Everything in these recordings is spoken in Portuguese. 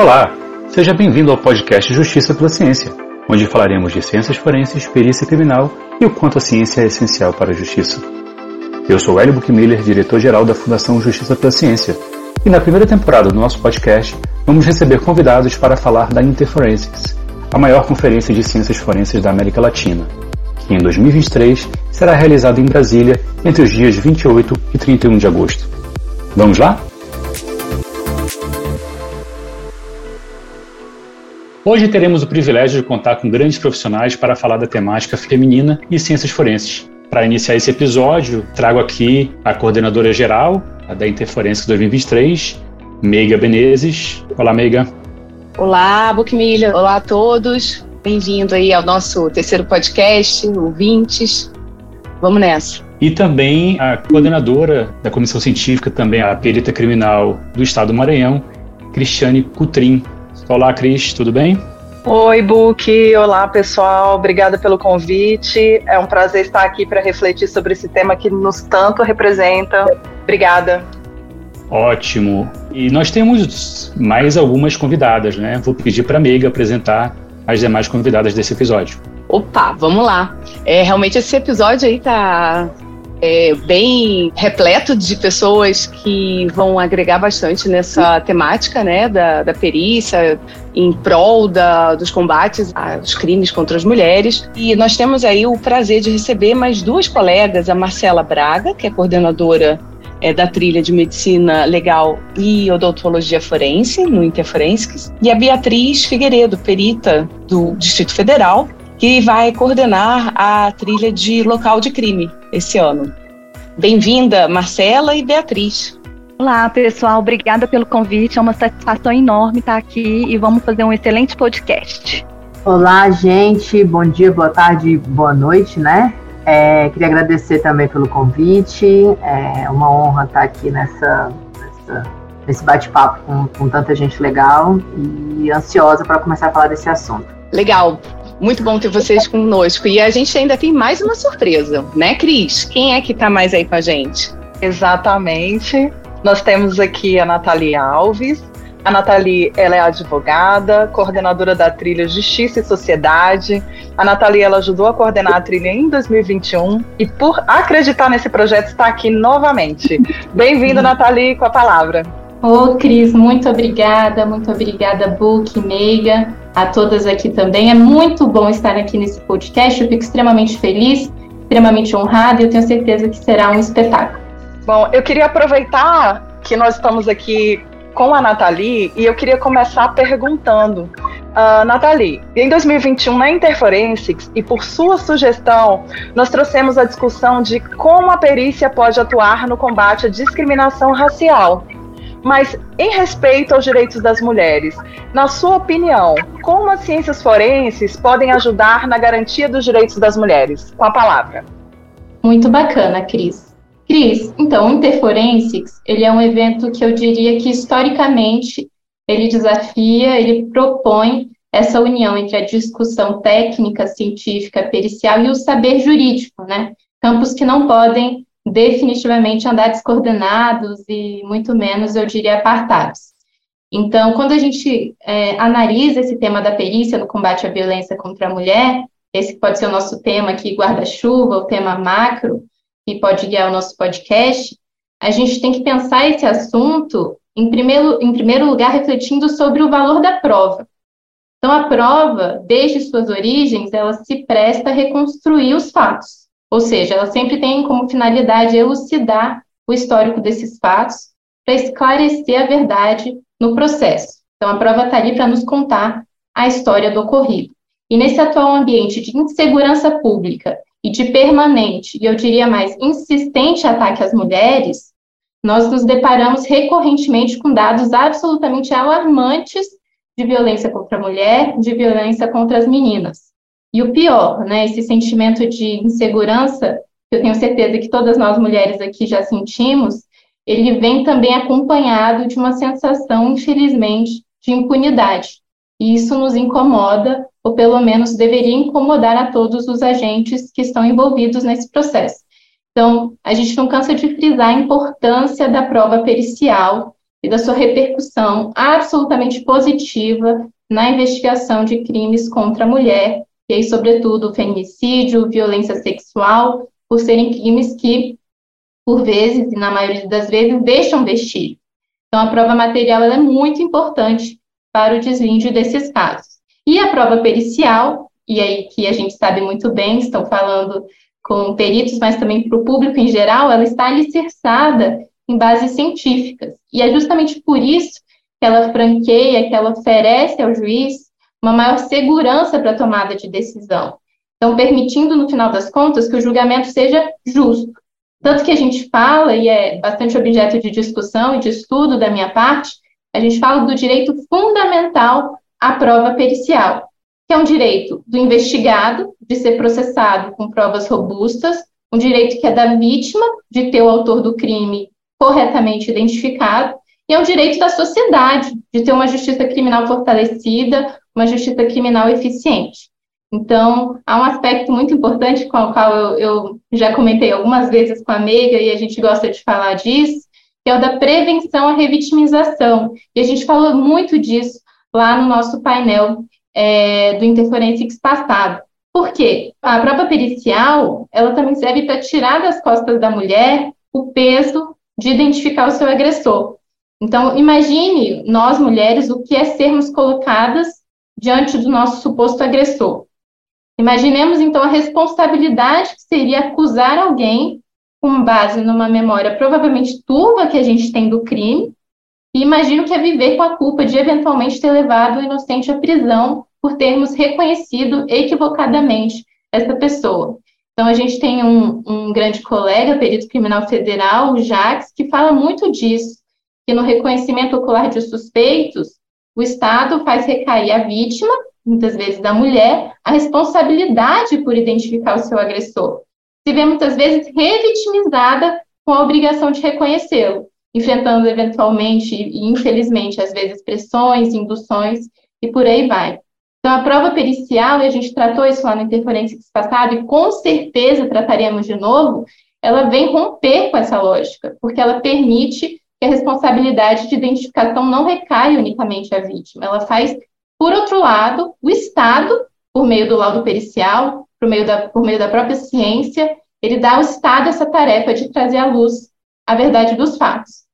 Olá, seja bem-vindo ao podcast Justiça pela Ciência, onde falaremos de ciências forenses, perícia criminal e o quanto a ciência é essencial para a justiça. Eu sou Hélio Buchmiller, diretor-geral da Fundação Justiça pela Ciência, e na primeira temporada do nosso podcast vamos receber convidados para falar da Interforensics, a maior conferência de ciências forenses da América Latina, que em 2023 será realizada em Brasília entre os dias 28 e 31 de agosto. Vamos lá? Hoje teremos o privilégio de contar com grandes profissionais para falar da temática feminina e ciências forenses. Para iniciar esse episódio, trago aqui a coordenadora geral da Interforense 2023, Meiga Benezes. Olá, Meiga. Olá, Bookmilha. Olá a todos. Bem-vindo aí ao nosso terceiro podcast, ouvintes. Vamos nessa. E também a coordenadora da Comissão Científica, também a perita criminal do Estado do Maranhão, Cristiane Cutrim. Olá, Cris, tudo bem? Oi, Book. Olá, pessoal. Obrigada pelo convite. É um prazer estar aqui para refletir sobre esse tema que nos tanto representa. Obrigada. Ótimo. E nós temos mais algumas convidadas, né? Vou pedir para a Meiga apresentar as demais convidadas desse episódio. Opa, vamos lá. É, realmente esse episódio aí tá é, bem repleto de pessoas que vão agregar bastante nessa temática né, da, da perícia em prol da, dos combates aos crimes contra as mulheres. E nós temos aí o prazer de receber mais duas colegas, a Marcela Braga, que é coordenadora é, da trilha de Medicina Legal e Odontologia Forense, no Interforensics, e a Beatriz Figueiredo, perita do Distrito Federal, que vai coordenar a trilha de local de crime esse ano. Bem-vinda, Marcela e Beatriz. Olá, pessoal. Obrigada pelo convite. É uma satisfação enorme estar aqui e vamos fazer um excelente podcast. Olá, gente. Bom dia, boa tarde, boa noite, né? É, queria agradecer também pelo convite. É uma honra estar aqui nessa, nessa nesse bate-papo com, com tanta gente legal e ansiosa para começar a falar desse assunto. Legal. Muito bom ter vocês conosco. E a gente ainda tem mais uma surpresa, né, Cris? Quem é que está mais aí com a gente? Exatamente. Nós temos aqui a Nathalie Alves. A Nathalie, ela é advogada, coordenadora da trilha Justiça e Sociedade. A Nathalie, ela ajudou a coordenar a trilha em 2021 e por acreditar nesse projeto está aqui novamente. Bem-vinda, Nathalie, com a palavra. Ô, Cris, muito obrigada, muito obrigada, Book, Meiga, a todas aqui também. É muito bom estar aqui nesse podcast, eu fico extremamente feliz, extremamente honrada e eu tenho certeza que será um espetáculo. Bom, eu queria aproveitar que nós estamos aqui com a Nathalie e eu queria começar perguntando. Uh, Nathalie, em 2021, na Interforensics, e por sua sugestão, nós trouxemos a discussão de como a perícia pode atuar no combate à discriminação racial. Mas em respeito aos direitos das mulheres, na sua opinião, como as ciências forenses podem ajudar na garantia dos direitos das mulheres? Com a palavra. Muito bacana, Cris. Cris, então, o Interforensics, ele é um evento que eu diria que historicamente ele desafia, ele propõe essa união entre a discussão técnica, científica, pericial e o saber jurídico, né? Campos que não podem definitivamente andar descoordenados e muito menos, eu diria, apartados. Então, quando a gente é, analisa esse tema da perícia no combate à violência contra a mulher, esse pode ser o nosso tema aqui, guarda-chuva, o tema macro, que pode guiar o nosso podcast, a gente tem que pensar esse assunto, em primeiro, em primeiro lugar, refletindo sobre o valor da prova. Então, a prova, desde suas origens, ela se presta a reconstruir os fatos. Ou seja, ela sempre tem como finalidade elucidar o histórico desses fatos para esclarecer a verdade no processo. Então, a prova está ali para nos contar a história do ocorrido. E nesse atual ambiente de insegurança pública e de permanente, e eu diria mais, insistente ataque às mulheres, nós nos deparamos recorrentemente com dados absolutamente alarmantes de violência contra a mulher, de violência contra as meninas. E o pior, né, esse sentimento de insegurança, que eu tenho certeza que todas nós mulheres aqui já sentimos, ele vem também acompanhado de uma sensação, infelizmente, de impunidade. E isso nos incomoda, ou pelo menos deveria incomodar a todos os agentes que estão envolvidos nesse processo. Então, a gente não cansa de frisar a importância da prova pericial e da sua repercussão absolutamente positiva na investigação de crimes contra a mulher, e aí, sobretudo, feminicídio, violência sexual, por serem crimes que, por vezes, e na maioria das vezes, deixam vestígio. Então, a prova material é muito importante para o deslinde desses casos. E a prova pericial, e aí que a gente sabe muito bem, estão falando com peritos, mas também para o público em geral, ela está alicerçada em bases científicas. E é justamente por isso que ela franqueia, que ela oferece ao juiz uma maior segurança para a tomada de decisão. Então, permitindo, no final das contas, que o julgamento seja justo. Tanto que a gente fala, e é bastante objeto de discussão e de estudo da minha parte, a gente fala do direito fundamental à prova pericial, que é um direito do investigado de ser processado com provas robustas, um direito que é da vítima de ter o autor do crime corretamente identificado, e é um direito da sociedade de ter uma justiça criminal fortalecida, uma justiça criminal eficiente. Então, há um aspecto muito importante com o qual eu, eu, já comentei algumas vezes com a Meiga e a gente gosta de falar disso, que é o da prevenção à revitimização. E a gente falou muito disso lá no nosso painel é, do Interforensics passado. Por quê? A prova pericial, ela também serve para tirar das costas da mulher o peso de identificar o seu agressor. Então, imagine nós mulheres o que é sermos colocadas diante do nosso suposto agressor. Imaginemos então a responsabilidade que seria acusar alguém com base numa memória provavelmente turva que a gente tem do crime, e imagino que é viver com a culpa de eventualmente ter levado o inocente à prisão por termos reconhecido equivocadamente essa pessoa. Então, a gente tem um, um grande colega, perito criminal federal, o Jacques, que fala muito disso, que no reconhecimento ocular de suspeitos, o Estado faz recair a vítima, muitas vezes da mulher, a responsabilidade por identificar o seu agressor. Se vê muitas vezes revitimizada com a obrigação de reconhecê-lo, enfrentando eventualmente e infelizmente às vezes pressões, induções e por aí vai. Então a prova pericial, e a gente tratou isso lá no Interforensics passado e com certeza trataremos de novo, ela vem romper com essa lógica, porque ela permite que a responsabilidade de identificação não recai unicamente à vítima. Ela faz, por outro lado, o Estado, por meio do laudo pericial, por meio da, por meio da própria ciência, ele dá ao Estado essa tarefa de trazer à luz a verdade dos fatos.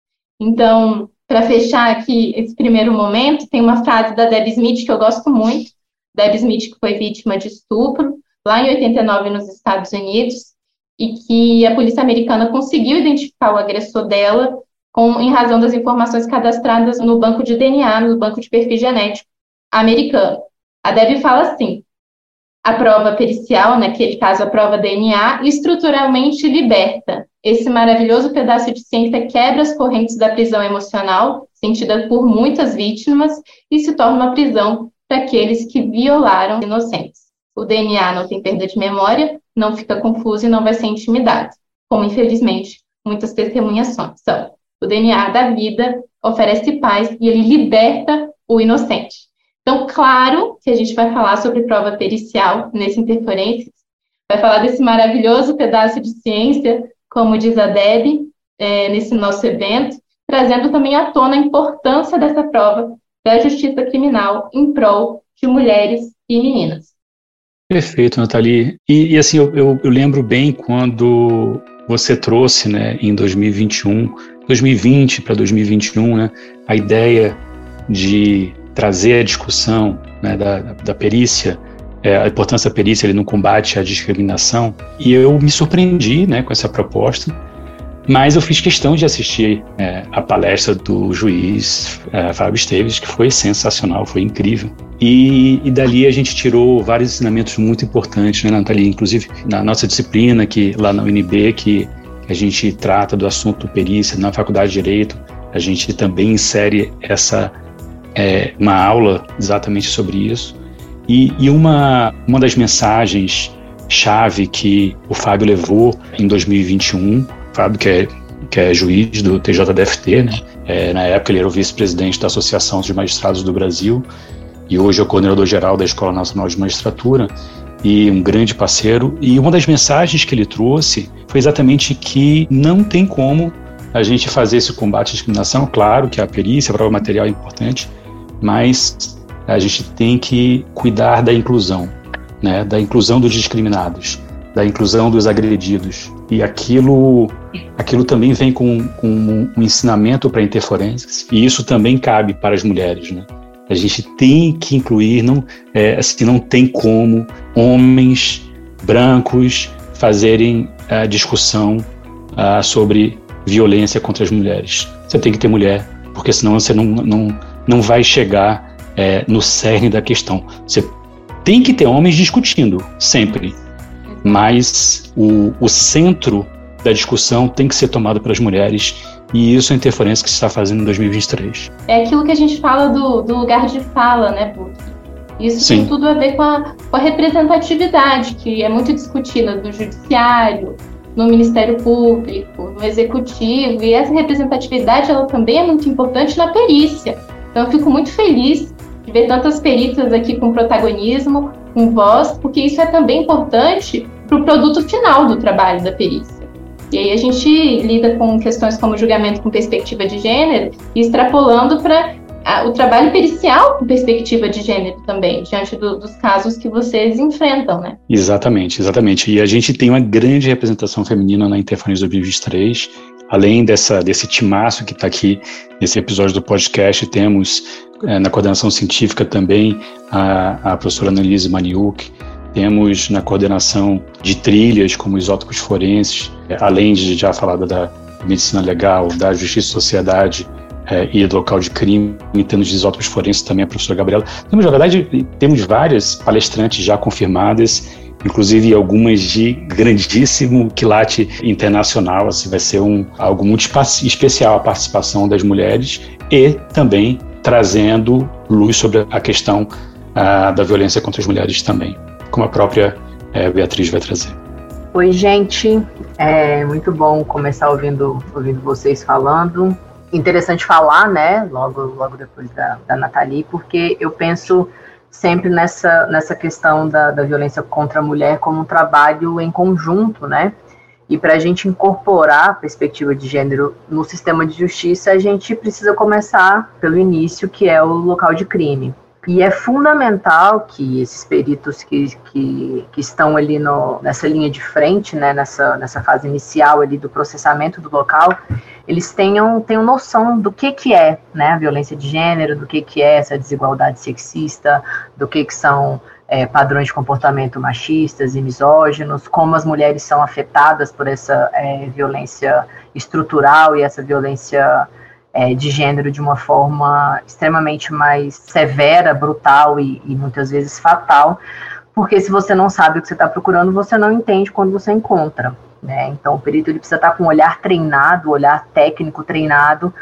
Então, para fechar aqui esse primeiro momento, tem uma frase da Deb Smith que eu gosto muito. Deb Smith, que foi vítima de estupro lá em 89 nos Estados Unidos, e que a polícia americana conseguiu identificar o agressor dela com, em razão das informações cadastradas no banco de DNA, no banco de perfil genético americano. A Deb fala assim: a prova pericial, naquele caso a prova DNA, estruturalmente liberta. Esse maravilhoso pedaço de ciência quebra as correntes da prisão emocional, sentida por muitas vítimas, e se torna uma prisão para aqueles que violaram inocentes. O DNA não tem perda de memória, não fica confuso e não vai ser intimidado, como infelizmente muitas testemunhas são. O DNA da vida oferece paz e ele liberta o inocente. Então, claro que a gente vai falar sobre prova pericial nesse Interferências, vai falar desse maravilhoso pedaço de ciência, como diz a Deb, é, nesse nosso evento, trazendo também à tona a importância dessa prova da justiça criminal em prol de mulheres e meninas. Perfeito, Nathalie. E, e assim, eu, eu, eu, lembro bem quando você trouxe, né, em 2021, 2020 para 2021, né, a ideia de trazer a discussão né, da, da perícia, é, a importância da perícia no combate à discriminação. E eu me surpreendi né, com essa proposta, mas eu fiz questão de assistir é, a palestra do juiz é, Fábio Esteves, que foi sensacional, foi incrível. E, e, dali a gente tirou vários ensinamentos muito importantes, né, Nathalie? Inclusive na nossa disciplina, que lá na UNB, que a gente trata do assunto perícia, na Faculdade de Direito, a gente também insere essa é, uma aula exatamente sobre isso. E, e uma, uma das mensagens chave que o Fábio levou em 2021, Fábio que é, que é juiz do TJDFT, né? É, na época ele era o vice-presidente da Associação dos Magistrados do Brasil e hoje é o coordenador-geral da Escola Nacional de Magistratura e um grande parceiro. E uma das mensagens que ele trouxe foi exatamente que não tem como a gente fazer esse combate à discriminação, claro que a perícia, a prova material é importante, mas a gente tem que cuidar da inclusão, né, da inclusão dos discriminados, da inclusão dos agredidos. E aquilo, aquilo também vem com, com um ensinamento para interferências, e isso também cabe para as mulheres. Né? A gente tem que incluir, não, é, assim, não tem como homens brancos fazerem a discussão uh, sobre violência contra as mulheres. Você tem que ter mulher, porque senão você não, não, não vai chegar é, no cerne da questão. Você tem que ter homens discutindo, sempre. Mas o, o centro da discussão tem que ser tomado pelas mulheres e isso é a interferência que se está fazendo em 2023. É aquilo que a gente fala do, do lugar de fala, né, Book? Isso Sim. tem tudo a ver com a, com a representatividade, que é muito discutida no judiciário, no Ministério Público, no Executivo, e essa representatividade ela também é muito importante na perícia. Então eu fico muito feliz de ver tantas peritas aqui com protagonismo, com voz, porque isso é também importante para o produto final do trabalho da perícia. E aí a gente lida com questões como julgamento com perspectiva de gênero, extrapolando para o trabalho pericial com perspectiva de gênero também, diante do, dos casos que vocês enfrentam, né? Exatamente, exatamente. E a gente tem uma grande representação feminina na Interferência 2023. Além dessa, desse timaço que está aqui nesse episódio do podcast, temos é, na coordenação científica também a, a professora Annelise Maniuk, temos na coordenação de trilhas como isótopos forenses, é, além de já falar da medicina legal, da justiça e sociedade, é, e do local de crime, em termos de isótopos forenses também a professora Gabriela. Temos, na verdade, temos várias palestrantes já confirmadas, inclusive algumas de grandíssimo quilate internacional, assim, vai ser um, algo muito especial a participação das mulheres e também trazendo luz sobre a questão ah, da violência contra as mulheres também, como a própria é, Beatriz vai trazer. Oi, gente. É muito bom começar ouvindo, ouvindo vocês falando interessante falar, né, logo, logo depois da, da Nathalie, porque eu penso sempre nessa, nessa questão da, da violência contra a mulher como um trabalho em conjunto, né, e para a gente incorporar a perspectiva de gênero no sistema de justiça, a gente precisa começar pelo início, que é o local de crime. E é fundamental que esses peritos que, que, que estão ali no, nessa linha de frente, né, nessa, nessa fase inicial ali do processamento do local, eles tenham, tenham noção do que, que é né, a violência de gênero, do que, que é essa desigualdade sexista, do que, que são é, padrões de comportamento machistas e misóginos, como as mulheres são afetadas por essa é, violência estrutural e essa violência é, de gênero de uma forma extremamente mais severa, brutal e, e muitas vezes fatal, porque se você não sabe o que você está procurando, você não entende quando você encontra. Né? Então, o perito ele precisa estar tá com um olhar treinado, olhar técnico treinado,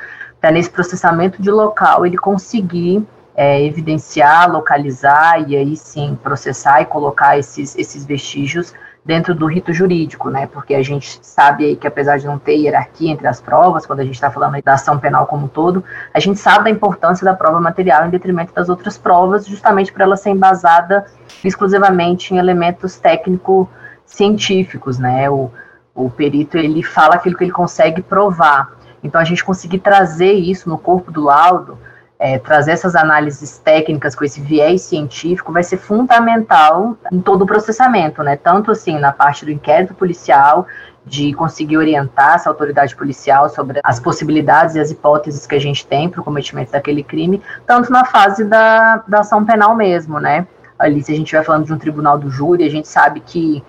para nesse processamento de local ele conseguir é, evidenciar, localizar e aí sim processar e colocar esses, esses vestígios dentro do rito jurídico, né? Porque a gente sabe que apesar de não ter hierarquia entre as provas, quando a gente está falando da ação penal como um todo, a gente sabe da importância da prova material em detrimento das outras provas, justamente para ela ser embasada exclusivamente em elementos técnico-científicos, né? O, o perito ele fala aquilo que ele consegue provar. Então a gente conseguir trazer isso no corpo do laudo é, trazer essas análises técnicas com esse viés científico vai ser fundamental em todo o processamento, né? Tanto assim na parte do inquérito policial, de conseguir orientar essa autoridade policial sobre as possibilidades e as hipóteses que a gente tem para o cometimento daquele crime, tanto na fase da, da ação penal mesmo, né? Ali, se a gente estiver falando de um tribunal do júri, a gente sabe que,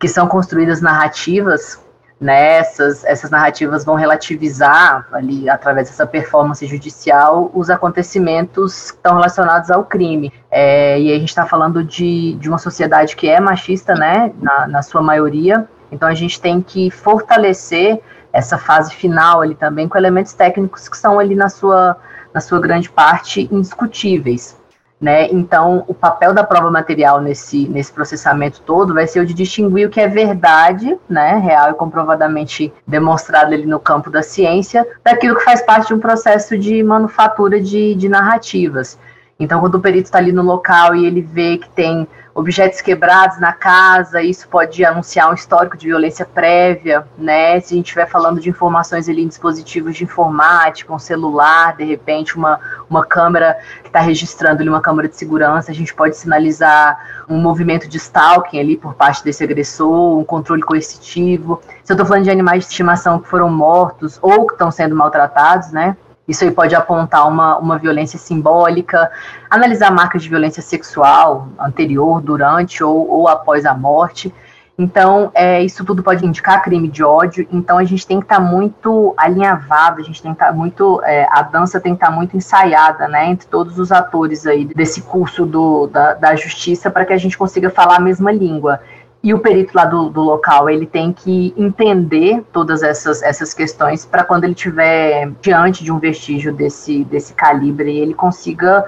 que são construídas narrativas né, essas, essas narrativas vão relativizar ali através dessa performance judicial os acontecimentos que estão relacionados ao crime. É, e a gente está falando de, de uma sociedade que é machista, né, na, na sua maioria. Então a gente tem que fortalecer essa fase final ali também com elementos técnicos que são ali na sua, na sua grande parte indiscutíveis. Né? Então, o papel da prova material nesse, nesse processamento todo vai ser o de distinguir o que é verdade, né, real e comprovadamente demonstrado ali no campo da ciência, daquilo que faz parte de um processo de manufatura de, de narrativas. Então, quando o perito está ali no local e ele vê que tem objetos quebrados na casa, isso pode anunciar um histórico de violência prévia, né? Se a gente estiver falando de informações ali em dispositivos de informática, um celular, de repente uma, uma câmera que está registrando ali uma câmera de segurança, a gente pode sinalizar um movimento de stalking ali por parte desse agressor, um controle coercitivo. Se eu estou falando de animais de estimação que foram mortos ou que estão sendo maltratados, né? Isso aí pode apontar uma, uma violência simbólica, analisar marcas de violência sexual anterior, durante ou, ou após a morte. Então, é, isso tudo pode indicar crime de ódio. Então, a gente tem que estar tá muito alinhavado, a gente tem que estar tá muito. É, a dança tem que estar tá muito ensaiada, né, entre todos os atores aí desse curso do, da, da justiça para que a gente consiga falar a mesma língua. E o perito lá do, do local, ele tem que entender todas essas, essas questões para quando ele estiver diante de um vestígio desse, desse calibre, ele consiga,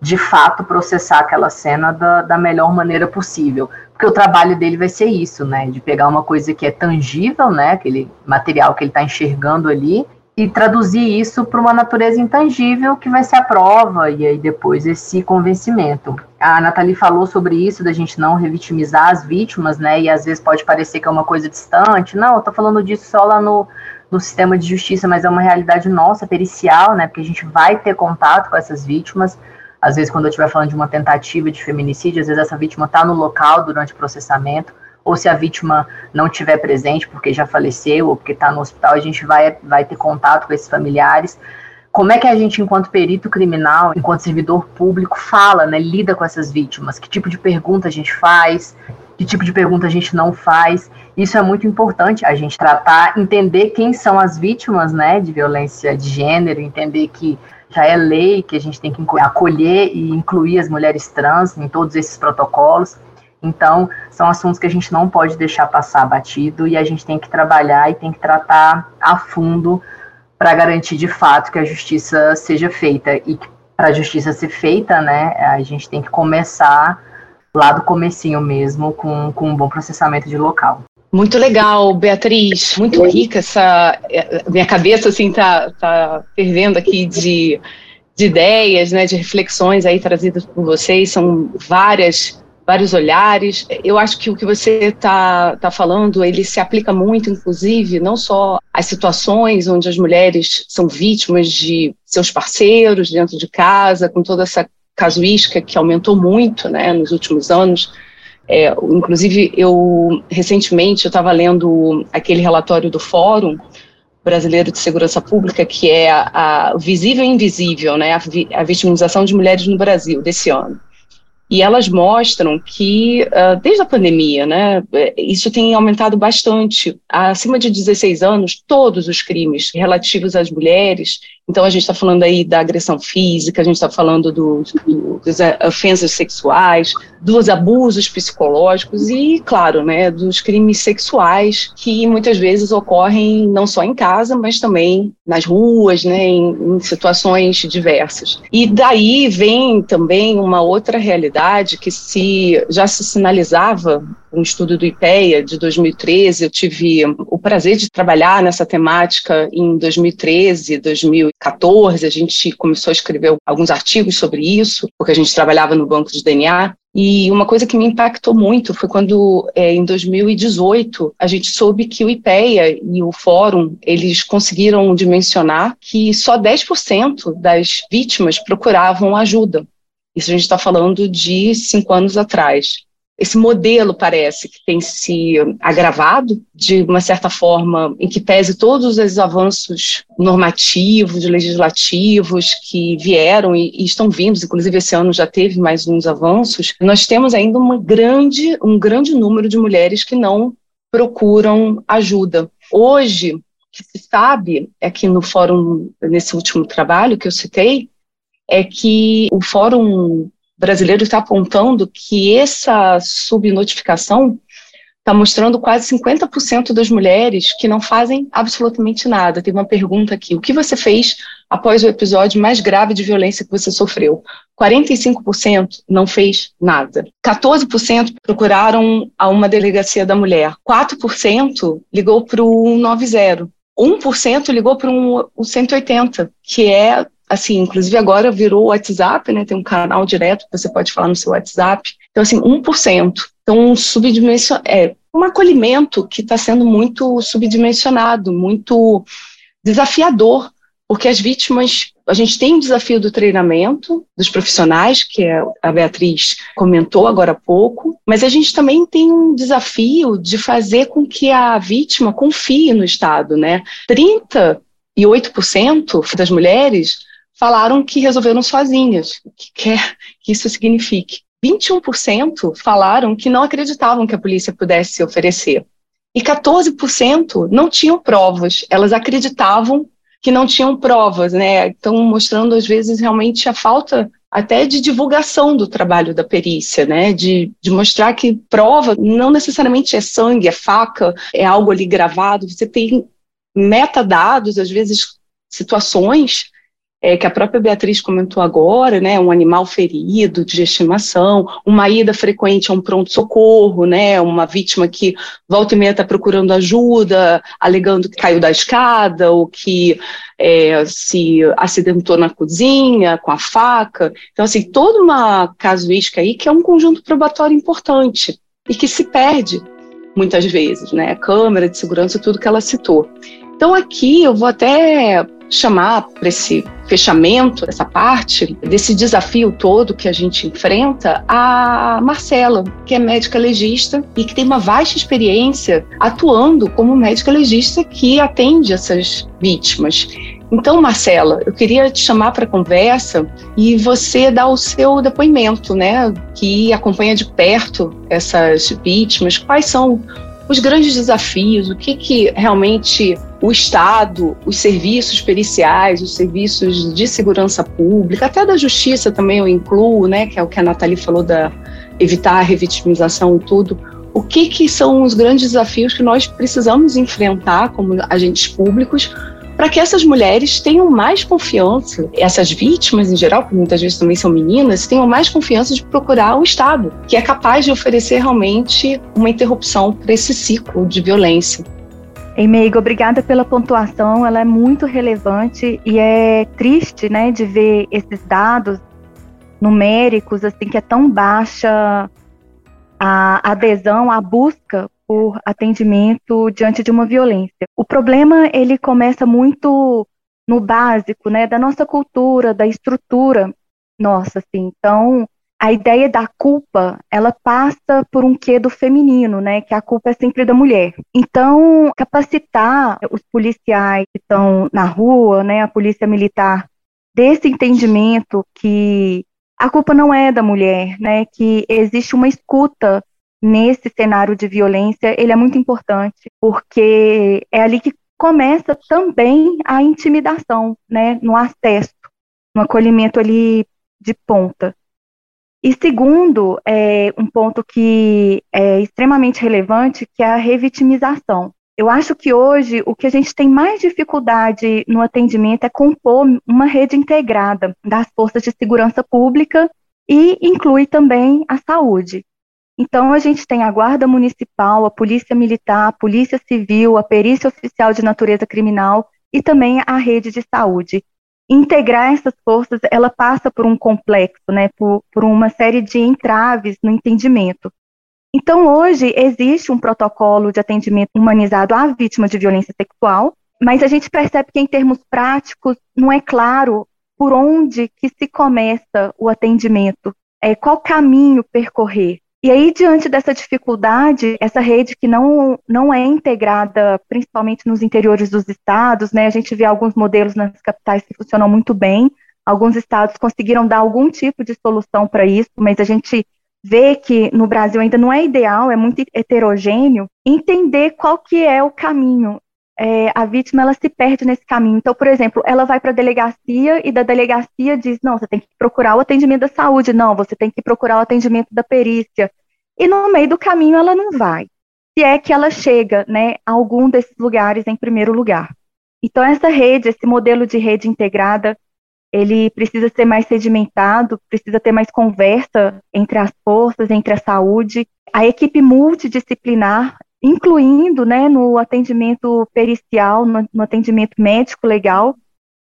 de fato, processar aquela cena da, da melhor maneira possível. Porque o trabalho dele vai ser isso, né? De pegar uma coisa que é tangível, né? Aquele material que ele está enxergando ali, e traduzir isso para uma natureza intangível que vai ser a prova e aí depois esse convencimento. A Nathalie falou sobre isso, da gente não revitimizar as vítimas, né? E às vezes pode parecer que é uma coisa distante. Não, eu tô falando disso só lá no, no sistema de justiça, mas é uma realidade nossa, pericial, né? Porque a gente vai ter contato com essas vítimas. Às vezes, quando eu estiver falando de uma tentativa de feminicídio, às vezes essa vítima está no local durante o processamento ou se a vítima não estiver presente porque já faleceu ou porque está no hospital, a gente vai, vai ter contato com esses familiares. Como é que a gente, enquanto perito criminal, enquanto servidor público, fala, né, lida com essas vítimas? Que tipo de pergunta a gente faz? Que tipo de pergunta a gente não faz? Isso é muito importante a gente tratar, entender quem são as vítimas, né, de violência de gênero, entender que já é lei que a gente tem que acolher e incluir as mulheres trans em todos esses protocolos. Então, são assuntos que a gente não pode deixar passar batido e a gente tem que trabalhar e tem que tratar a fundo para garantir de fato que a justiça seja feita. E para a justiça ser feita, né, a gente tem que começar lá do comecinho mesmo, com, com um bom processamento de local. Muito legal, Beatriz, muito rica essa. Eh, minha cabeça assim tá, tá fervendo aqui de, de ideias, né, de reflexões aí trazidas por vocês. São várias vários olhares. Eu acho que o que você está tá falando, ele se aplica muito, inclusive, não só às situações onde as mulheres são vítimas de seus parceiros dentro de casa, com toda essa casuística que aumentou muito né, nos últimos anos. É, inclusive, eu recentemente estava lendo aquele relatório do Fórum Brasileiro de Segurança Pública, que é a, a visível e invisível, né, a, a vitimização de mulheres no Brasil desse ano. E elas mostram que, uh, desde a pandemia, né, isso tem aumentado bastante. Acima de 16 anos, todos os crimes relativos às mulheres então, a gente está falando aí da agressão física, a gente está falando do, do, das ofensas sexuais, dos abusos psicológicos e, claro, né, dos crimes sexuais que muitas vezes ocorrem não só em casa, mas também nas ruas, né, em, em situações diversas. E daí vem também uma outra realidade que se já se sinalizava um estudo do IPEA de 2013. Eu tive o prazer de trabalhar nessa temática em 2013, 2014. A gente começou a escrever alguns artigos sobre isso, porque a gente trabalhava no banco de DNA. E uma coisa que me impactou muito foi quando, é, em 2018, a gente soube que o IPEA e o Fórum, eles conseguiram dimensionar que só 10% das vítimas procuravam ajuda. Isso a gente está falando de cinco anos atrás esse modelo parece que tem se agravado de uma certa forma, em que pese todos os avanços normativos, legislativos que vieram e, e, estão vindos, inclusive esse ano já teve mais uns avanços, nós temos ainda uma grande, um grande número de mulheres que não procuram ajuda. Hoje, o que se sabe é que no fórum, nesse último trabalho que eu citei, é que o Fórum brasileiro está apontando que essa subnotificação está mostrando quase 50% das mulheres que não fazem absolutamente nada. Tem uma pergunta aqui: o que você fez após o episódio mais grave de violência que você sofreu? 45% não fez nada. 14% procuraram a uma delegacia da mulher. 4% ligou para o 190. 1% ligou para o 180, que é assim, inclusive agora virou WhatsApp, né? Tem um canal direto que você pode falar no seu WhatsApp. Então, assim, 1%. Então, um subdimension... é, um acolhimento que está sendo muito subdimensionado, muito desafiador, porque as vítimas, a gente tem o desafio do treinamento dos profissionais, que é, a Beatriz comentou agora há pouco, mas a gente também tem um desafio de fazer com que a vítima confie no Estado, né? 38% das mulheres falaram que resolveram sozinhas, o que quer que isso signifique. 21% falaram que não acreditavam que a polícia pudesse se oferecer. E 14% não tinham provas, elas acreditavam que não tinham provas, né? Então, mostrando às vezes realmente a falta até de divulgação do trabalho da perícia, né? De, de mostrar que prova não necessariamente é sangue, é faca, é algo ali gravado. Você tem metadados, às vezes situações é, que a própria Beatriz comentou agora, né, um animal ferido de estimação, uma ida frequente a um pronto-socorro, né, uma vítima que volta e meia está procurando ajuda, alegando que caiu da escada ou que é, se acidentou na cozinha com a faca. Então, assim, toda uma casuística aí que é um conjunto probatório importante e que se perde muitas vezes, né, câmera de segurança, tudo que ela citou. Então, aqui eu vou até chamar para esse fechamento dessa parte, desse desafio todo que a gente enfrenta, a Marcela, que é médica legista e que tem uma vasta experiência atuando como médica legista que atende essas vítimas. Então, Marcela, eu queria te chamar para conversa e você dar o seu depoimento, né, que acompanha de perto essas vítimas. Quais são os grandes desafios, o que, que realmente o Estado, os serviços periciais, os serviços de segurança pública, até da justiça também eu incluo, né, que é o que a Nathalie falou da evitar a revitimização e tudo. O que, que são os grandes desafios que nós precisamos enfrentar como agentes públicos para que essas mulheres tenham mais confiança, essas vítimas em geral, que muitas vezes também são meninas, tenham mais confiança de procurar o Estado, que é capaz de oferecer realmente uma interrupção para esse ciclo de violência. Emeigo, obrigada pela pontuação, ela é muito relevante e é triste, né, de ver esses dados numéricos, assim, que é tão baixa a adesão, a busca por atendimento diante de uma violência. O problema ele começa muito no básico, né, da nossa cultura, da estrutura nossa, assim. Então, a ideia da culpa, ela passa por um quê do feminino, né, que a culpa é sempre da mulher. Então, capacitar os policiais que estão na rua, né, a polícia militar, desse entendimento que a culpa não é da mulher, né, que existe uma escuta nesse cenário de violência, ele é muito importante, porque é ali que começa também a intimidação, né, no acesso, no acolhimento ali de ponta. E segundo, é, um ponto que é extremamente relevante, que é a revitimização. Eu acho que hoje o que a gente tem mais dificuldade no atendimento é compor uma rede integrada das forças de segurança pública e inclui também a saúde. Então, a gente tem a Guarda Municipal, a Polícia Militar, a Polícia Civil, a Perícia Oficial de Natureza Criminal e também a rede de saúde. Integrar essas forças, ela passa por um complexo, né, por, por uma série de entraves no entendimento. Então, hoje, existe um protocolo de atendimento humanizado à vítima de violência sexual, mas a gente percebe que, em termos práticos, não é claro por onde que se começa o atendimento, é, qual caminho percorrer. E aí, diante dessa dificuldade, essa rede que não, não é integrada, principalmente nos interiores dos estados, né, a gente vê alguns modelos nas capitais que funcionam muito bem, alguns estados conseguiram dar algum tipo de solução para isso, mas a gente vê que no Brasil ainda não é ideal, é muito heterogêneo, entender qual que é o caminho é, a vítima ela se perde nesse caminho. Então, por exemplo, ela vai para a delegacia e da delegacia diz: não, você tem que procurar o atendimento da saúde, não, você tem que procurar o atendimento da perícia. E no meio do caminho ela não vai. Se é que ela chega né, a algum desses lugares em primeiro lugar. Então, essa rede, esse modelo de rede integrada, ele precisa ser mais sedimentado, precisa ter mais conversa entre as forças, entre a saúde. A equipe multidisciplinar, incluindo né, no atendimento pericial, no, no atendimento médico legal,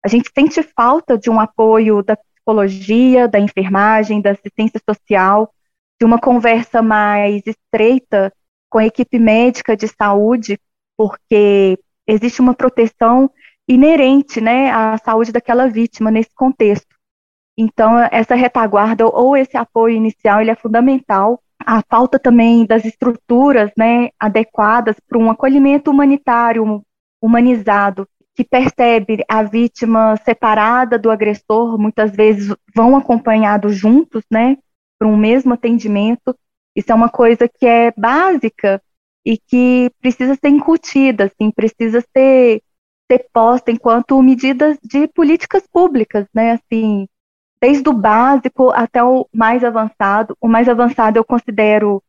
A gente sente falta de um apoio da psicologia, da enfermagem, da assistência social, de uma conversa mais estreita com a equipe médica de saúde, porque existe uma proteção inerente né, à saúde daquela vítima nesse contexto. Então, essa retaguarda ou esse apoio inicial ele é fundamental. A falta também das estruturas né, adequadas para um acolhimento humanitário, humanizado, que percebe a vítima separada do agressor, muitas vezes vão acompanhados juntos, né, para um mesmo atendimento. Isso é uma coisa que é básica e que precisa ser incutida, assim, precisa ser, ser posta enquanto medidas de políticas públicas, né, assim, desde o básico até o mais avançado. O mais avançado eu considero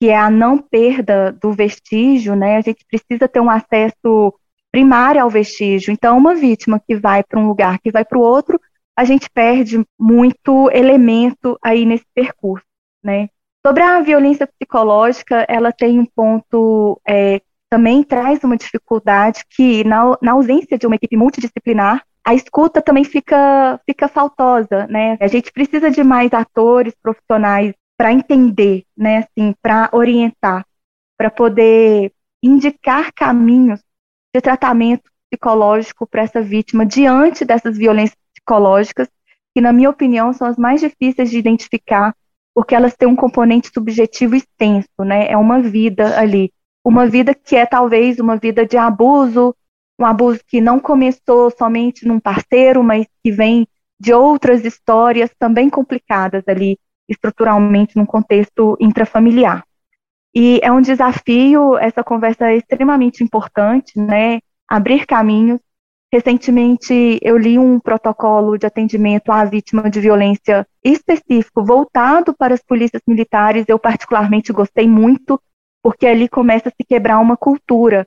que é a não perda do vestígio, né, a gente precisa ter um acesso primário ao vestígio. Então, uma vítima que vai para um lugar, que vai para o outro, a gente perde muito elemento aí nesse percurso, né. Sobre a violência psicológica, ela tem um ponto é, também traz uma dificuldade que, na, na, ausência de uma equipe multidisciplinar, a escuta também fica, fica faltosa, né? A gente precisa de mais atores profissionais para entender, né? Assim, para orientar, para poder indicar caminhos de tratamento psicológico para essa vítima diante dessas violências psicológicas, que, na minha opinião, são as mais difíceis de identificar porque elas têm um componente subjetivo extenso, né? É uma vida ali, uma vida que é talvez uma vida de abuso, um abuso que não começou somente num parceiro, mas que vem de outras histórias também complicadas ali, estruturalmente num contexto intrafamiliar. E é um desafio, essa conversa é extremamente importante, né? Abrir caminhos Recentemente, eu li um protocolo de atendimento à vítima de violência específico, voltado para as polícias militares. Eu, particularmente, gostei muito, porque ali começa a se quebrar uma cultura.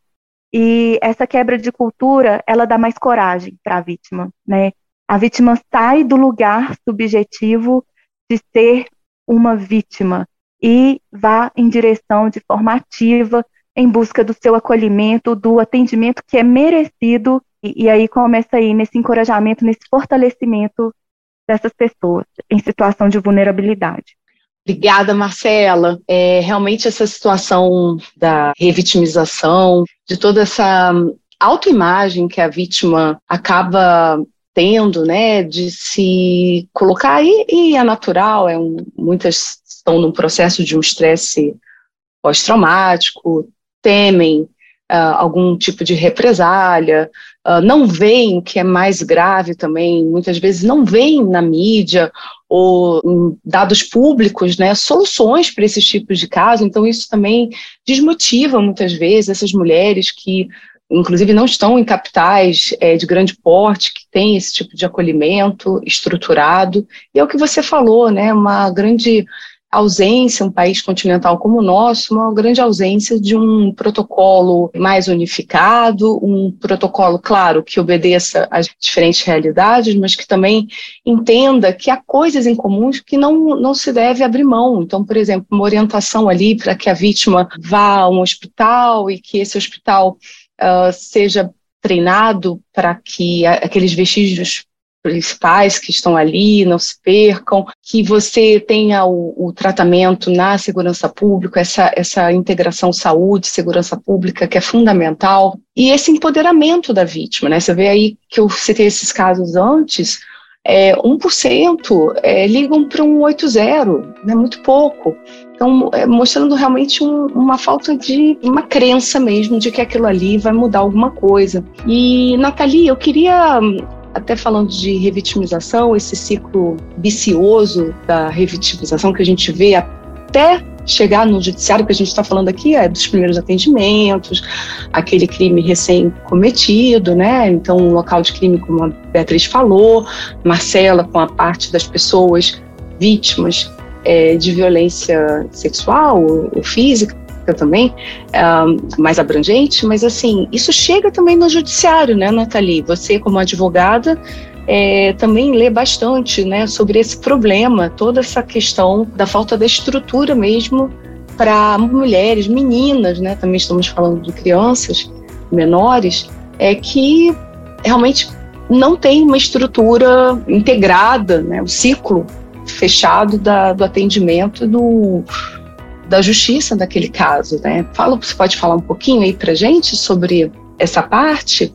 E essa quebra de cultura, ela dá mais coragem para a vítima, né? A vítima sai do lugar subjetivo de ser uma vítima e vá em direção de forma ativa em busca do seu acolhimento, do atendimento que é merecido e, e aí começa aí nesse encorajamento, nesse fortalecimento dessas pessoas em situação de vulnerabilidade. Obrigada, Marcela. É, realmente essa situação da revitimização, de toda essa autoimagem que a vítima acaba tendo, né, de se colocar, e, e é natural, é um, muitas estão no processo de um estresse pós-traumático, temem uh, algum tipo de represália, uh, não veem o que é mais grave também, muitas vezes não veem na mídia ou em dados públicos, né, soluções para esses tipos de casos, então isso também desmotiva muitas vezes essas mulheres que inclusive não estão em capitais é, de grande porte, que tem esse tipo de acolhimento estruturado, e é o que você falou, né, uma grande ausência, um país continental como o nosso, uma grande ausência de um protocolo mais unificado, um protocolo, claro, que obedeça às diferentes realidades, mas que também entenda que há coisas em comuns que não, não se deve abrir mão. Então, por exemplo, uma orientação ali para que a vítima vá a um hospital e que esse hospital uh, seja treinado para que aqueles vestígios principais que estão ali não se percam, que você tenha o, o, tratamento na segurança pública, essa, essa integração saúde, segurança pública, que é fundamental, e esse empoderamento da vítima, né? Você vê aí que eu citei esses casos antes, é, 1% é, ligam para um 80, né, muito pouco. Então, é, mostrando realmente um, uma falta de uma crença mesmo de que aquilo ali vai mudar alguma coisa. E, Nathalie, eu queria até falando de revitimização, esse ciclo vicioso da revitimização que a gente vê até chegar no judiciário, que a gente está falando aqui é dos primeiros atendimentos, aquele crime recém-cometido, né? Então, um local de crime, como a Beatriz falou, Marcela, com a parte das pessoas vítimas é, de violência sexual ou física, também, mais abrangente, mas assim, isso chega também no judiciário, né, Nathalie? Você, como advogada, é, também lê bastante né, sobre esse problema, toda essa questão da falta da estrutura mesmo para mulheres, meninas, né, também estamos falando de crianças menores, é que realmente não tem uma estrutura integrada, né, o ciclo fechado da, do atendimento do, da justiça daquele caso. Né? Fala, você pode falar um pouquinho aí para gente sobre essa parte?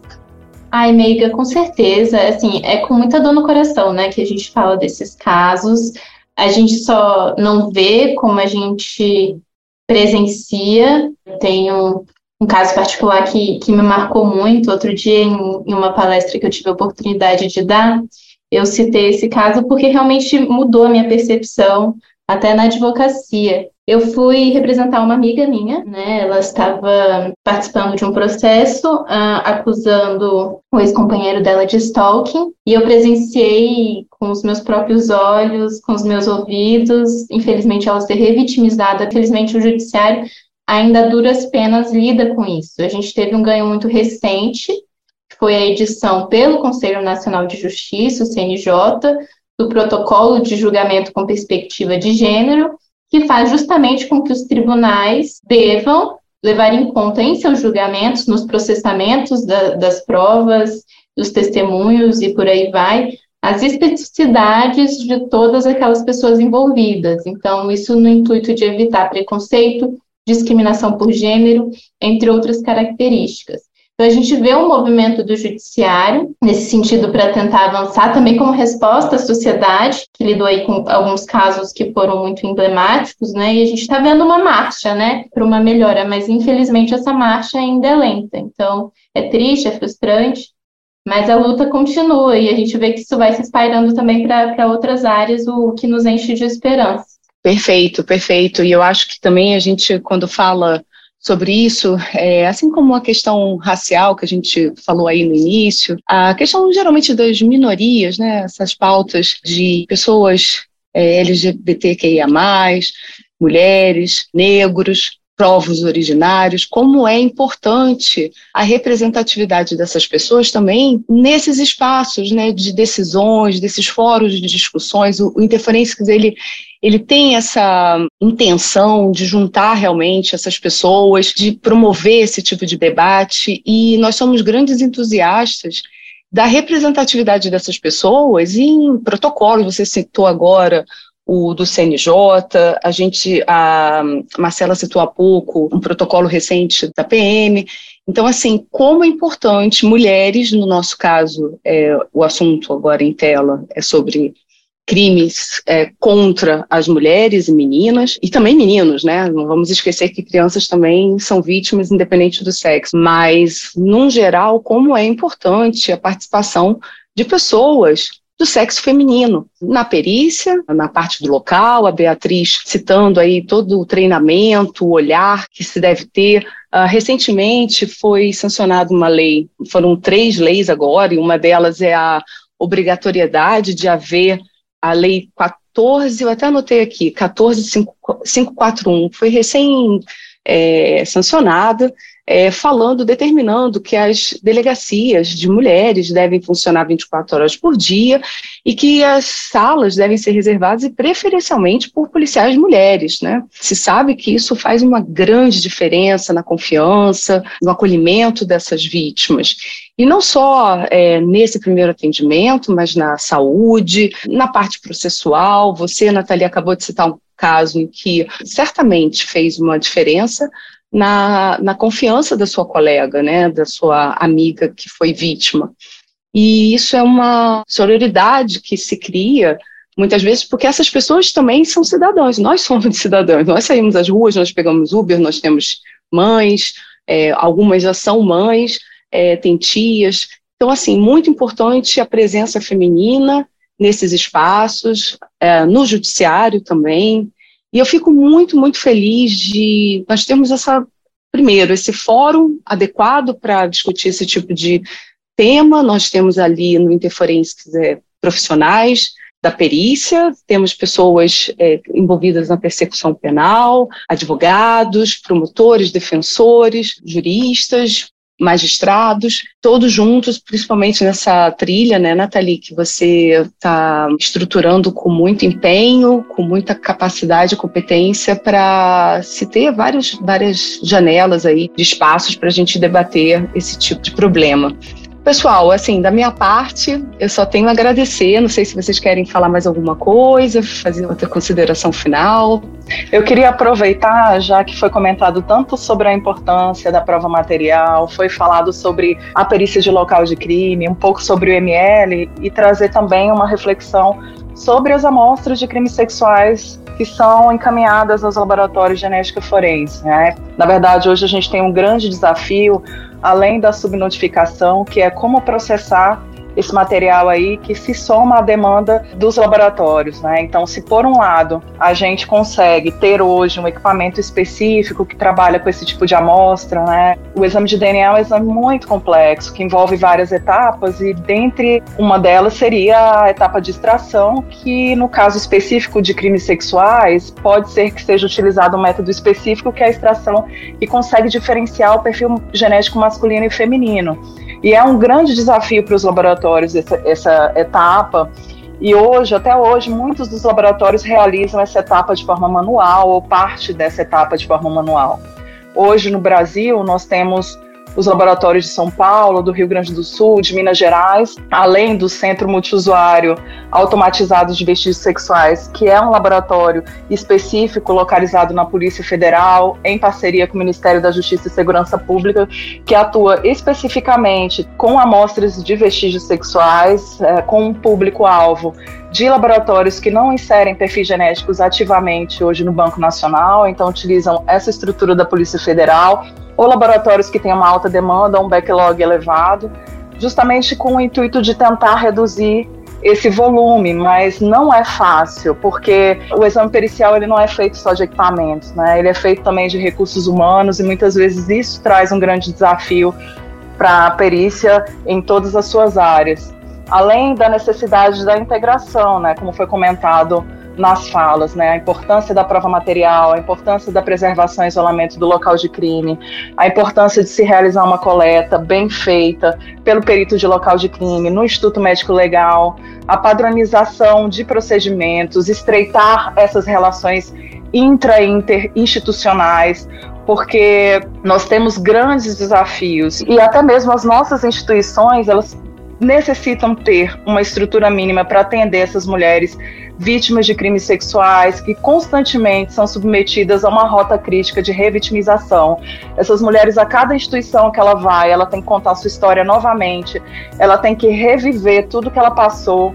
Ai, meiga, com certeza. Assim, é com muita dor no coração, né, que a gente fala desses casos. A gente só não vê como a gente presencia. Tenho um caso particular que, que me marcou muito. Outro dia, em, em uma palestra que eu tive a oportunidade de dar, eu citei esse caso porque realmente mudou a minha percepção, até na advocacia. Eu fui representar uma amiga minha, né? Ela estava participando de um processo uh, acusando o ex-companheiro dela de stalking, e eu presenciei com os meus próprios olhos, com os meus ouvidos, infelizmente ela ser revitimizada. Infelizmente o judiciário ainda duras penas lida com isso. A gente teve um ganho muito recente, que foi a edição pelo Conselho Nacional de Justiça, o CNJ, do Protocolo de Julgamento com Perspectiva de Gênero, que faz justamente com que os tribunais devam levar em conta em seus julgamentos, nos processamentos da, das provas, dos testemunhos e por aí vai, as especificidades de todas aquelas pessoas envolvidas. Então, isso no intuito de evitar preconceito, discriminação por gênero, entre outras características. Então, a gente vê um movimento do judiciário nesse sentido para tentar avançar, também como resposta à sociedade, que lidou aí com alguns casos que foram muito emblemáticos, né? E a gente está vendo uma marcha, né, para uma melhora, mas infelizmente essa marcha ainda é lenta. Então, é triste, é frustrante, mas a luta continua e a gente vê que isso vai se espalhando também para outras áreas, o que nos enche de esperança. Perfeito, perfeito. E eu acho que também a gente, quando fala sobre isso, é, assim como a questão racial que a gente falou aí no início, a questão geralmente das minorias, né, essas pautas de pessoas é, LGBTQIA+, mulheres, negros, povos originários, como é importante a representatividade dessas pessoas também nesses espaços né, de decisões, desses fóruns de discussões. O, o Interferências, ele, ele tem essa intenção de juntar realmente essas pessoas, de promover esse tipo de debate, e nós somos grandes entusiastas da representatividade dessas pessoas em protocolos. Você citou agora o do CNJ, a gente, a Marcela citou há pouco um protocolo recente da PM. Então, assim, como é importante mulheres, no nosso caso, é, o assunto agora em tela é sobre crimes é, contra as mulheres e meninas, e também meninos, né? Não vamos esquecer que crianças também são vítimas, independente do sexo. Mas, num geral, como é importante a participação de pessoas do sexo feminino. Na perícia, na parte do local, a Beatriz citando aí todo o treinamento, o olhar que se deve ter. Uh, recentemente foi sancionada uma lei, foram três leis agora, e uma delas é a obrigatoriedade de haver a lei 14, eu até anotei aqui, 14541, foi recém é, sancionada, é, falando, determinando que as delegacias de mulheres devem funcionar 24 horas por dia e que as salas devem ser reservadas e preferencialmente por policiais mulheres, né? Se sabe que isso faz uma grande diferença na confiança, no acolhimento dessas vítimas. E não só é, nesse primeiro atendimento, mas na saúde, na parte processual. Você, Nathalie, acabou de citar um caso em que certamente fez uma diferença na, na confiança da sua colega, né, da sua amiga que foi vítima. E isso é uma sororidade que se cria muitas vezes porque essas pessoas também são cidadãos, nós somos cidadãos, nós saímos às ruas, nós pegamos Uber, nós temos mães, é, algumas já são mães, é, tem tias. Então, assim, muito importante a presença feminina nesses espaços, é, no judiciário também, e eu fico muito, muito feliz de nós termos essa, primeiro, esse fórum adequado para discutir esse tipo de tema. Nós temos ali no Interforensics é, profissionais da perícia, temos pessoas é, envolvidas na persecução penal, advogados, promotores, defensores, juristas, magistrados, todos juntos, principalmente nessa trilha, né, Nathalie, que você está estruturando com muito empenho, com muita capacidade e competência para se ter várias, várias janelas aí de espaços para a gente debater esse tipo de problema. Pessoal, assim, da minha parte, eu só tenho a agradecer. Não sei se vocês querem falar mais alguma coisa, fazer outra consideração final. Eu queria aproveitar, já que foi comentado tanto sobre a importância da prova material, foi falado sobre a perícia de local de crime, um pouco sobre o ML, e trazer também uma reflexão sobre as amostras de crimes sexuais que são encaminhadas aos laboratórios de genética forense. Né? Na verdade, hoje a gente tem um grande desafio além da subnotificação, que é como processar esse material aí que se soma à demanda dos laboratórios, né? Então, se por um lado a gente consegue ter hoje um equipamento específico que trabalha com esse tipo de amostra, né? O exame de DNA é um exame muito complexo, que envolve várias etapas e dentre uma delas seria a etapa de extração, que no caso específico de crimes sexuais, pode ser que seja utilizado um método específico que é a extração que consegue diferenciar o perfil genético masculino e feminino. E é um grande desafio para os laboratórios essa, essa etapa. E hoje, até hoje, muitos dos laboratórios realizam essa etapa de forma manual ou parte dessa etapa de forma manual. Hoje, no Brasil, nós temos os laboratórios de São Paulo, do Rio Grande do Sul, de Minas Gerais, além do Centro Multiusuário Automatizado de Vestígios Sexuais, que é um laboratório específico localizado na Polícia Federal, em parceria com o Ministério da Justiça e Segurança Pública, que atua especificamente com amostras de vestígios sexuais, é, com um público-alvo de laboratórios que não inserem perfis genéticos ativamente hoje no Banco Nacional, então utilizam essa estrutura da Polícia Federal ou laboratórios que têm uma alta demanda, um backlog elevado, justamente com o intuito de tentar reduzir esse volume, mas não é fácil, porque o exame pericial ele não é feito só de equipamentos, né? Ele é feito também de recursos humanos e muitas vezes isso traz um grande desafio para a perícia em todas as suas áreas. Além da necessidade da integração, né, como foi comentado nas falas, né? A importância da prova material, a importância da preservação e isolamento do local de crime, a importância de se realizar uma coleta bem feita pelo perito de local de crime no Instituto Médico Legal, a padronização de procedimentos, estreitar essas relações intra e interinstitucionais, porque nós temos grandes desafios e até mesmo as nossas instituições, elas necessitam ter uma estrutura mínima para atender essas mulheres vítimas de crimes sexuais que constantemente são submetidas a uma rota crítica de revitimização. Essas mulheres, a cada instituição que ela vai, ela tem que contar sua história novamente, ela tem que reviver tudo que ela passou.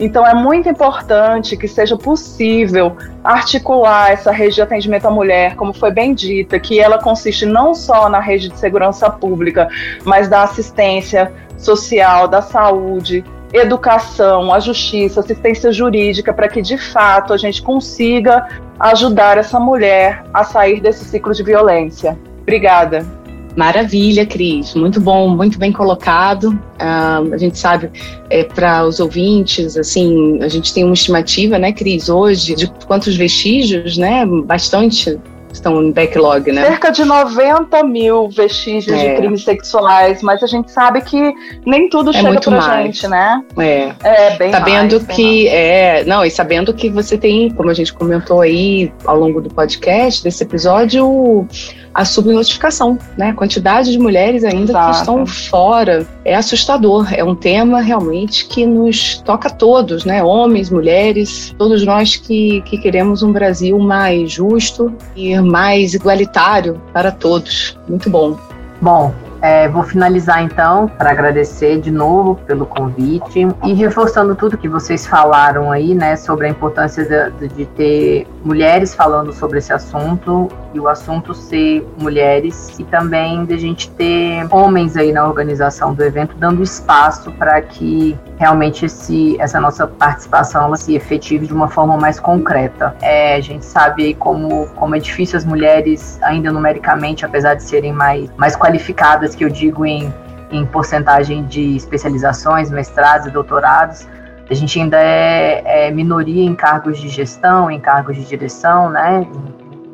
Então é muito importante que seja possível articular essa rede de atendimento à mulher, como foi bem dita, que ela consiste não só na rede de segurança pública, mas da assistência social, da saúde, educação, a justiça, assistência jurídica, para que de fato a gente consiga ajudar essa mulher a sair desse ciclo de violência. Obrigada. Maravilha, Cris. Muito bom, muito bem colocado. Uh, a gente sabe, é, para os ouvintes, assim, a gente tem uma estimativa, né, Cris, hoje, de quantos vestígios, né? Bastante estão em backlog, né? Cerca de 90 mil vestígios é. de crimes sexuais, mas a gente sabe que nem tudo é chega muito pra mais. gente, né? É. É, bem Sabendo mais, que, é, não, e sabendo que você tem, como a gente comentou aí ao longo do podcast, desse episódio, a subnotificação, né? A quantidade de mulheres ainda Exato. que estão fora é assustador. É um tema realmente que nos toca a todos, né? Homens, mulheres, todos nós que, que queremos um Brasil mais justo e mais igualitário para todos. Muito bom. Bom, é, vou finalizar então para agradecer de novo pelo convite e reforçando tudo que vocês falaram aí, né, sobre a importância de, de, ter mulheres falando sobre esse assunto e o assunto ser mulheres e também de a gente ter homens aí na organização do evento dando espaço para que realmente esse, essa nossa participação ela se efetive de uma forma mais concreta. É, a gente sabe como, como é difícil as mulheres, ainda numericamente, apesar de serem mais, mais qualificadas, que eu digo em, em porcentagem de especializações, mestrados e doutorados, a gente ainda é, é, minoria em cargos de gestão, em cargos de direção, né,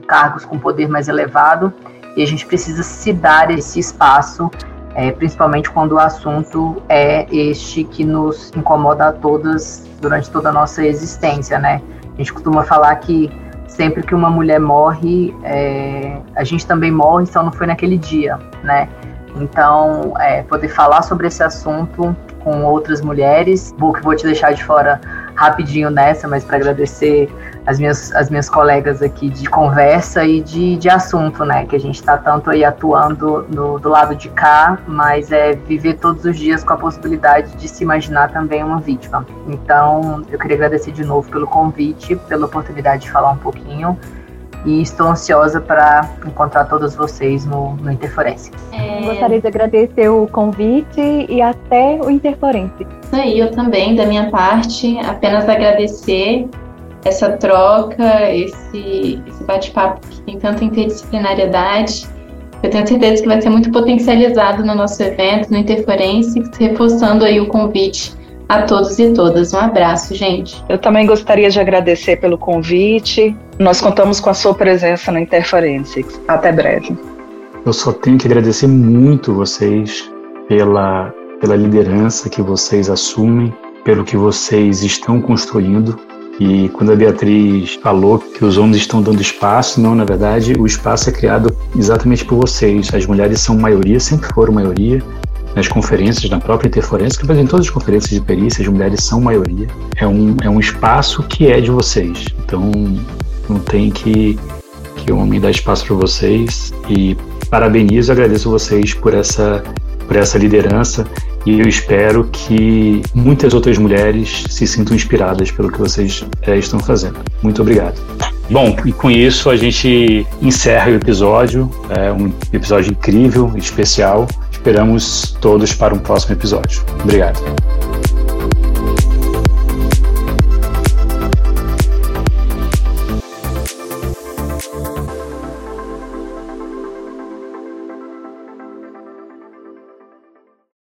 cargos com poder mais elevado, e a gente precisa se dar esse espaço é, principalmente quando o assunto é este que nos incomoda a todas durante toda a nossa existência, né? A gente costuma falar que sempre que uma mulher morre, é, a gente também morre, só não foi naquele dia, né? Então, é, poder falar sobre esse assunto com outras mulheres. Vou te deixar de fora rapidinho nessa, mas para agradecer as minhas, as minhas colegas aqui de conversa e de, de assunto, né? Que a gente está tanto aí atuando no, do lado de cá, mas é viver todos os dias com a possibilidade de se imaginar também uma vítima. Então, eu queria agradecer de novo pelo convite, pela oportunidade de falar um pouquinho e estou ansiosa para encontrar todos vocês no, no Interforense. É... Gostaria de agradecer o convite e até o Interforense. Isso aí, eu também, da minha parte, apenas agradecer essa troca, esse, esse bate-papo que tem tanta interdisciplinariedade. Eu tenho certeza que vai ser muito potencializado no nosso evento, no Interforense, reforçando aí o convite a todos e todas. Um abraço, gente. Eu também gostaria de agradecer pelo convite. Nós contamos com a sua presença na Interforensics. Até breve. Eu só tenho que agradecer muito vocês pela, pela liderança que vocês assumem, pelo que vocês estão construindo. E quando a Beatriz falou que os homens estão dando espaço, não, na verdade, o espaço é criado exatamente por vocês. As mulheres são maioria, sempre foram maioria, nas conferências, na própria interferência, mas em todas as conferências de perícia, as mulheres são maioria. É um, é um espaço que é de vocês. Então, não tem que, que o homem dar espaço para vocês. E parabenizo agradeço vocês por essa, por essa liderança. E eu espero que muitas outras mulheres se sintam inspiradas pelo que vocês é, estão fazendo. Muito obrigado. Bom, e com isso a gente encerra o episódio. É um episódio incrível, especial. Esperamos todos para um próximo episódio. Obrigado.